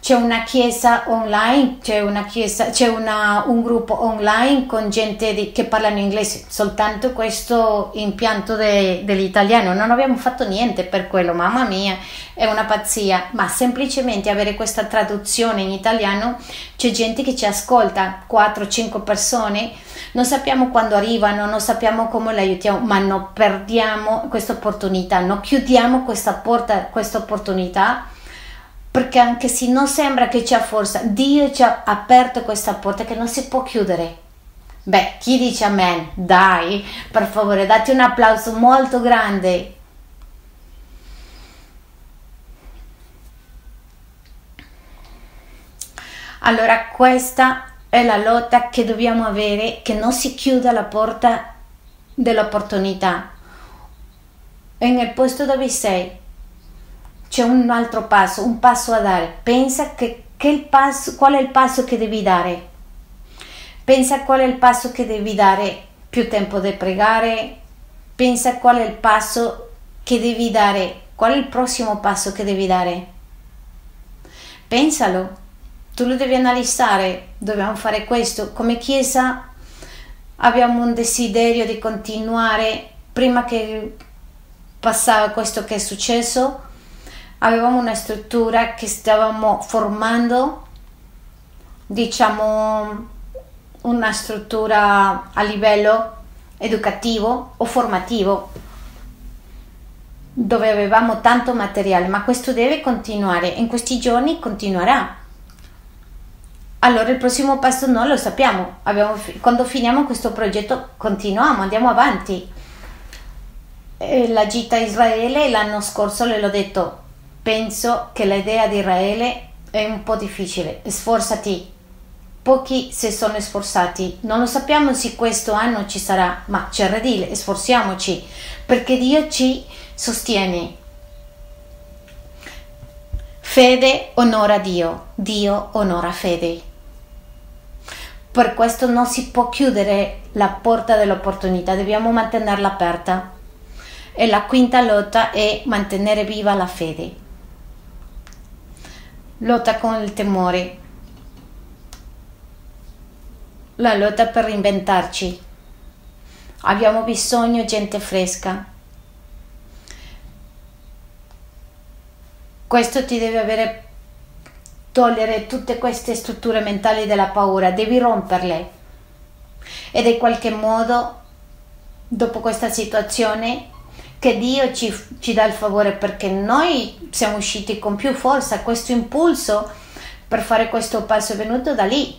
c'è una chiesa online, c'è, una chiesa, c'è una, un gruppo online con gente di, che parlano inglese, soltanto questo impianto de, dell'italiano, non abbiamo fatto niente per quello, mamma mia, è una pazzia, ma semplicemente avere questa traduzione in italiano, c'è gente che ci ascolta, 4-5 persone, non sappiamo quando arrivano, non sappiamo come le aiutiamo, ma non perdiamo questa opportunità, non chiudiamo questa porta, questa opportunità perché anche se non sembra che c'è forza, Dio ci ha aperto questa porta che non si può chiudere. Beh, chi dice amen? Dai, per favore, date un applauso molto grande. Allora, questa è la lotta che dobbiamo avere, che non si chiuda la porta dell'opportunità. E nel posto dove sei, c'è un altro passo, un passo a dare. Pensa che, che passo, qual è il passo che devi dare. Pensa qual è il passo che devi dare. Più tempo di pregare. Pensa qual è il passo che devi dare. Qual è il prossimo passo che devi dare. Pensalo. Tu lo devi analizzare. Dobbiamo fare questo. Come Chiesa abbiamo un desiderio di continuare prima che passava questo che è successo avevamo una struttura che stavamo formando, diciamo una struttura a livello educativo o formativo dove avevamo tanto materiale, ma questo deve continuare, in questi giorni continuerà. Allora il prossimo passo non lo sappiamo, Abbiamo, quando finiamo questo progetto continuiamo, andiamo avanti. La gita a Israele l'anno scorso le l'ho detto, penso che l'idea di Israele è un po' difficile. Sforzati. Pochi si sono sforzati. Non lo sappiamo se questo anno ci sarà, ma c'è da dire, sforziamoci, perché Dio ci sostiene. Fede onora Dio, Dio onora fede. Per questo non si può chiudere la porta dell'opportunità, dobbiamo mantenerla aperta. E la quinta lotta è mantenere viva la fede lotta con il temore, la lotta per reinventarci. Abbiamo bisogno di gente fresca. Questo ti deve avere togliere tutte queste strutture mentali della paura, devi romperle. Ed in qualche modo, dopo questa situazione, che Dio ci, ci dà il favore perché noi siamo usciti con più forza, questo impulso per fare questo passo è venuto da lì.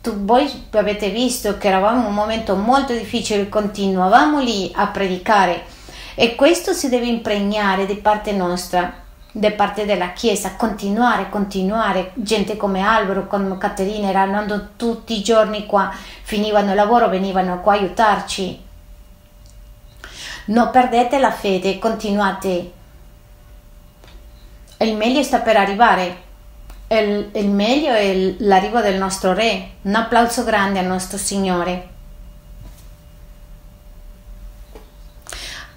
tu, voi avete visto che eravamo in un momento molto difficile, continuavamo lì a predicare e questo si deve impregnare di parte nostra da parte della Chiesa, continuare, continuare, gente come Alvaro, come Caterina erano tutti i giorni qua, finivano il lavoro, venivano qua a aiutarci. Non perdete la fede, continuate. Il meglio sta per arrivare. Il, il meglio è l'arrivo del nostro Re. Un applauso grande al nostro Signore.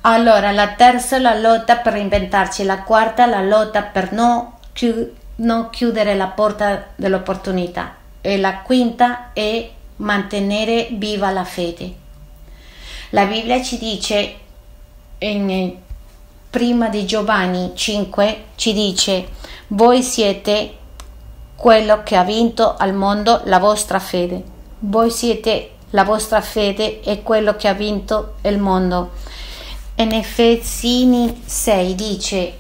Allora, la terza è la lotta per reinventarci, la quarta è la lotta per non, chi- non chiudere la porta dell'opportunità e la quinta è mantenere viva la fede. La Bibbia ci dice in prima di Giovanni 5 ci dice voi siete quello che ha vinto al mondo la vostra fede. Voi siete la vostra fede e quello che ha vinto il mondo. In Efesini 6 dice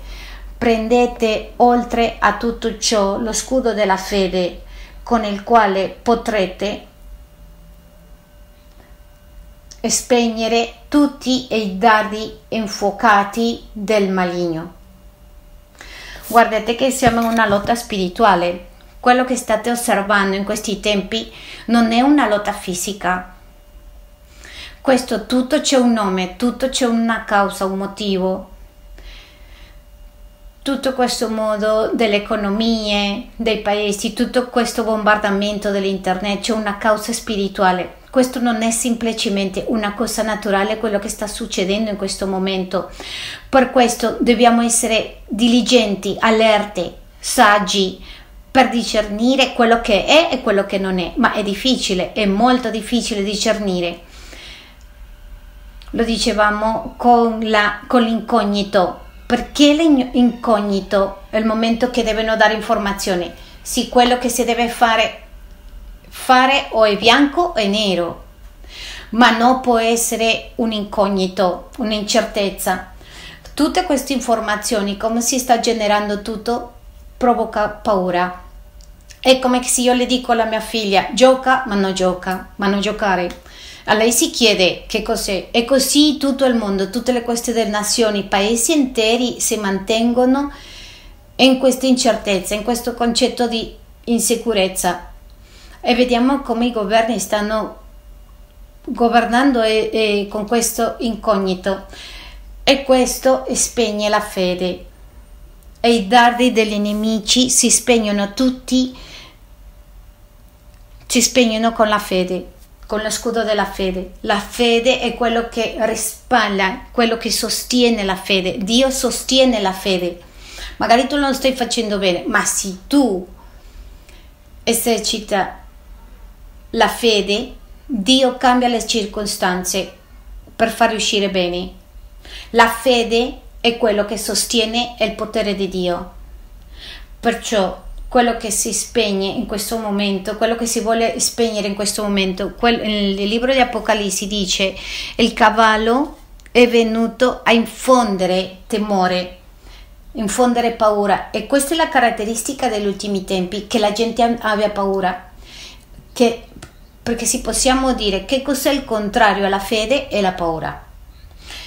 prendete oltre a tutto ciò lo scudo della fede con il quale potrete spegnere tutti i dardi infuocati del maligno. Guardate che siamo in una lotta spirituale. Quello che state osservando in questi tempi non è una lotta fisica, questo tutto c'è un nome, tutto c'è una causa, un motivo. Tutto questo modo delle economie, dei paesi, tutto questo bombardamento dell'internet c'è una causa spirituale. Questo non è semplicemente una cosa naturale quello che sta succedendo in questo momento. Per questo dobbiamo essere diligenti, allerte, saggi, per discernere quello che è e quello che non è, ma è difficile, è molto difficile discernere lo dicevamo con, la, con l'incognito. Perché l'incognito è il momento che devono dare informazioni? Sì, quello che si deve fare, fare o è bianco o è nero, ma non può essere un incognito, un'incertezza. Tutte queste informazioni, come si sta generando tutto, provoca paura. È come se io le dico alla mia figlia, gioca, ma non gioca, ma non giocare a lei si chiede che cos'è e così tutto il mondo, tutte le queste delle nazioni, paesi interi si mantengono in questa incertezza, in questo concetto di insicurezza e vediamo come i governi stanno governando e, e con questo incognito e questo spegne la fede e i dardi degli nemici si spegnono tutti si spegnono con la fede con lo scudo della fede. La fede è quello che rispalla, quello che sostiene la fede. Dio sostiene la fede. Magari tu non stai facendo bene, ma se tu esercita la fede, Dio cambia le circostanze per far uscire bene. La fede è quello che sostiene il potere di Dio. Perciò quello che si spegne in questo momento, quello che si vuole spegnere in questo momento. Quel, il libro di Apocalisse dice il cavallo è venuto a infondere temore, infondere paura e questa è la caratteristica degli ultimi tempi, che la gente abbia paura, che, perché si possiamo dire che cos'è il contrario alla fede e la paura.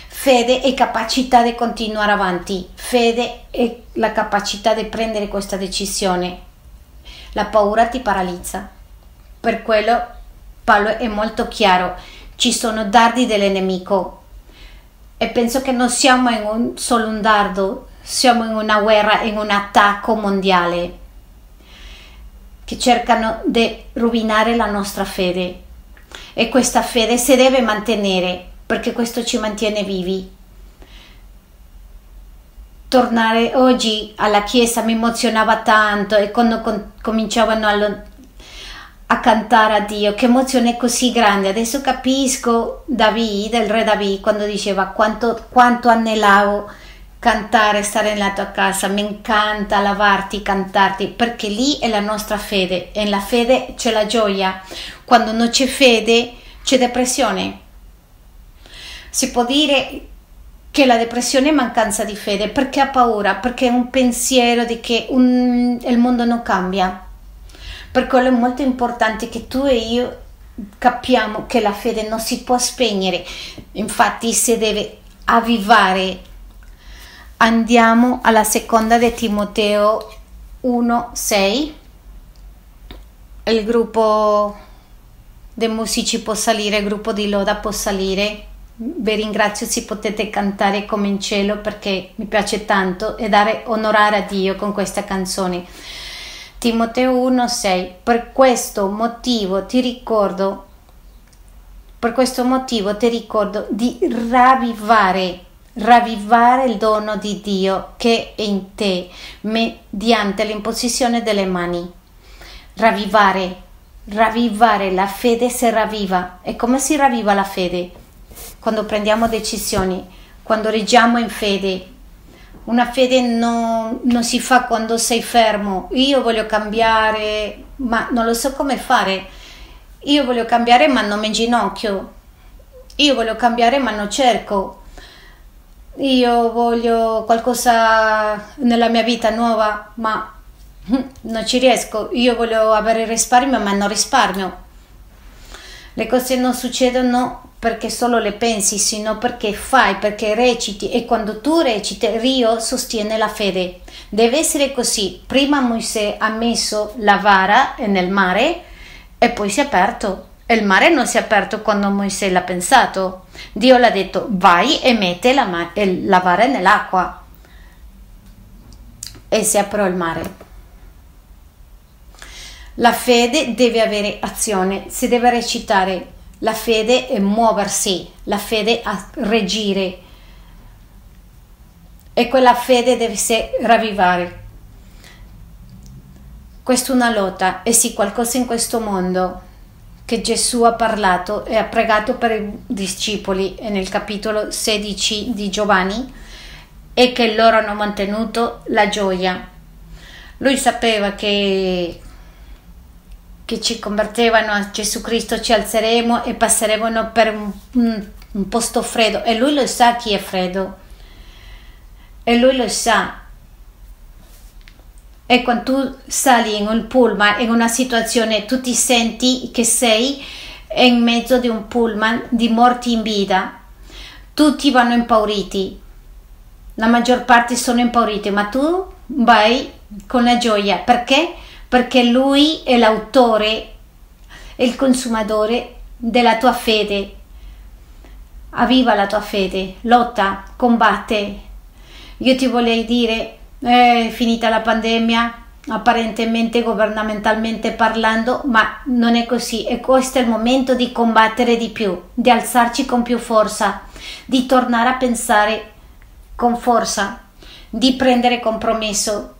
Fede e capacità di continuare avanti, fede e la capacità di prendere questa decisione. La paura ti paralizza. Per quello Paolo è molto chiaro, ci sono dardi dell'nemico e penso che non siamo in un, solo un dardo, siamo in una guerra, in un attacco mondiale che cercano di rovinare la nostra fede e questa fede si deve mantenere perché questo ci mantiene vivi. Tornare oggi alla chiesa mi emozionava tanto e quando com- cominciavano a, a, cantare a Dio, che emozione così grande. Adesso capisco David, il re David, quando diceva quanto, quanto anelavo cantare, stare nella tua casa, mi incanta lavarti, cantarti, perché lì è la nostra fede e nella fede c'è la gioia. Quando non c'è fede c'è depressione si può dire che la depressione è mancanza di fede perché ha paura, perché è un pensiero di che un, il mondo non cambia. Per quello è molto importante che tu e io capiamo che la fede non si può spegnere, infatti si deve avvivare. Andiamo alla seconda di Timoteo 1:6. Il gruppo dei musici può salire, il gruppo di Loda può salire. Vi ringrazio se potete cantare come in cielo perché mi piace tanto e dare onorare a Dio con questa canzone. Timoteo 1:6 Per questo motivo ti ricordo per questo motivo ti ricordo di ravvivare ravvivare il dono di Dio che è in te mediante l'imposizione delle mani. Ravvivare, ravvivare la fede si ravviva. E come si ravviva la fede? Quando prendiamo decisioni, quando reggiamo in fede, una fede non, non, si fa quando sei fermo. Io voglio cambiare, ma non lo so come fare. Io voglio cambiare, ma non mi inginocchio. Io voglio cambiare, ma non cerco. Io voglio qualcosa nella mia vita nuova, ma non ci riesco. Io voglio avere risparmio, ma non risparmio. Le cose non succedono perché solo le pensi, sino perché fai, perché reciti e quando tu reciti Rio sostiene la fede. Deve essere così. Prima Mosè ha messo la vara nel mare e poi si è aperto. E il mare non si è aperto quando Mosè l'ha pensato. Dio l'ha detto vai e mette la, ma- la vara nell'acqua. E si aprò il mare. La fede deve avere azione, si deve recitare la fede è muoversi, la fede a reagire e quella fede deve ravvivare. Questa è una lotta e sì qualcosa in questo mondo che Gesù ha parlato e ha pregato per i discepoli nel capitolo 16 di Giovanni e che loro hanno mantenuto la gioia. Lui sapeva che che ci convertevano a Gesù Cristo ci alzeremo e passeremo per un, un, un posto freddo e lui lo sa chi è freddo e lui lo sa e quando tu sali in un pullman in una situazione tu ti senti che sei in mezzo di un pullman di morti in vita tutti vanno impauriti la maggior parte sono impauriti ma tu vai con la gioia perché? perché lui è l'autore e il consumatore della tua fede. Avviva la tua fede, lotta, combatte. Io ti volevo dire, è finita la pandemia, apparentemente governamentalmente parlando, ma non è così. E questo è il momento di combattere di più, di alzarci con più forza, di tornare a pensare con forza, di prendere compromesso,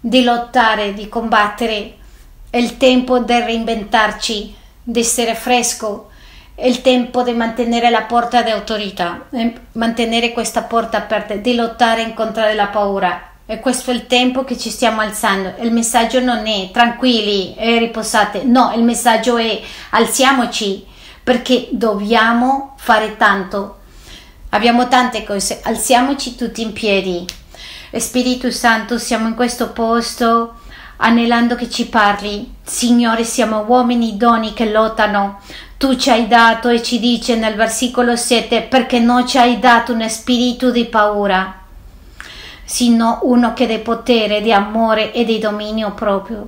di lottare, di combattere, è il tempo di reinventarci, di essere fresco, è il tempo di mantenere la porta di autorità, mantenere questa porta aperta, di lottare e incontrare la paura. E questo è il tempo che ci stiamo alzando. Il messaggio non è tranquilli e riposate, no, il messaggio è alziamoci perché dobbiamo fare tanto. Abbiamo tante cose, alziamoci tutti in piedi. Spirito Santo, siamo in questo posto anelando che ci parli. Signore, siamo uomini idoni che lottano. Tu ci hai dato e ci dice nel versicolo 7 perché non ci hai dato un spirito di paura, sino uno che di potere, di amore e di dominio proprio.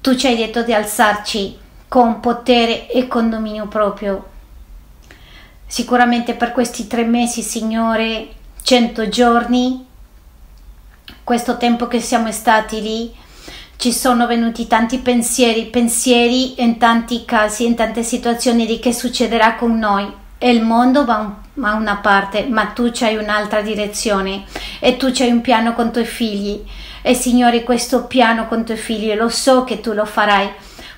Tu ci hai detto di alzarci con potere e con dominio proprio. Sicuramente per questi tre mesi, Signore, cento giorni, questo tempo che siamo stati lì ci sono venuti tanti pensieri, pensieri in tanti casi, in tante situazioni di che succederà con noi. E il mondo va a una parte, ma tu c'hai un'altra direzione e tu c'hai un piano con i tuoi figli. E Signore, questo piano con i tuoi figli lo so che tu lo farai,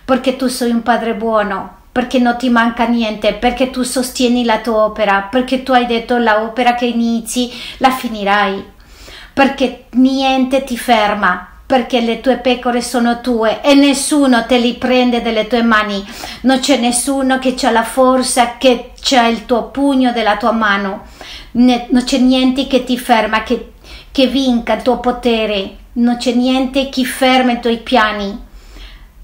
perché tu sei un padre buono, perché non ti manca niente, perché tu sostieni la tua opera, perché tu hai detto la opera che inizi la finirai perché niente ti ferma, perché le tue pecore sono tue e nessuno te li prende dalle tue mani. Non c'è nessuno che ha la forza, che c'ha il tuo pugno della tua mano. Ne, non c'è niente che ti ferma, che, che vinca il tuo potere. Non c'è niente che ferma i tuoi piani.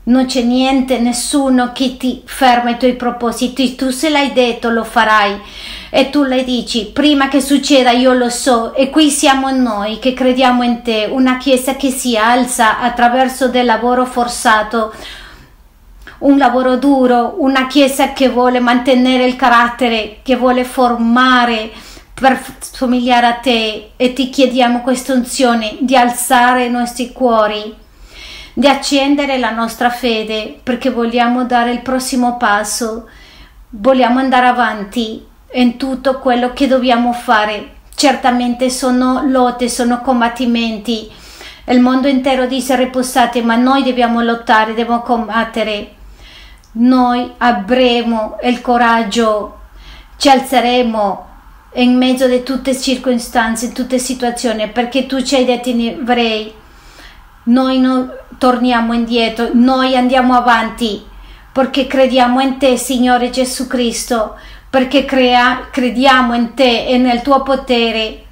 Non c'è niente, nessuno che ti ferma i tuoi propositi. Tu se l'hai detto lo farai. E tu le dici prima che succeda io lo so. E qui siamo noi che crediamo in te, una chiesa che si alza attraverso del lavoro forzato, un lavoro duro, una chiesa che vuole mantenere il carattere, che vuole formare per somigliare a te. E ti chiediamo questa unzione di alzare i nostri cuori di accendere la nostra fede perché vogliamo dare il prossimo passo, vogliamo andare avanti in tutto quello che dobbiamo fare. Certamente sono lotte, sono combattimenti. Il mondo intero dice riposate, ma noi dobbiamo lottare, dobbiamo combattere. Noi avremo il coraggio, ci alzeremo in mezzo di tutte le circostanze, in tutte le situazioni, perché tu ci hai detto in ebrei noi non torniamo indietro, noi andiamo avanti perché crediamo in te, Signore Gesù Cristo, perché crea, crediamo in te e nel tuo potere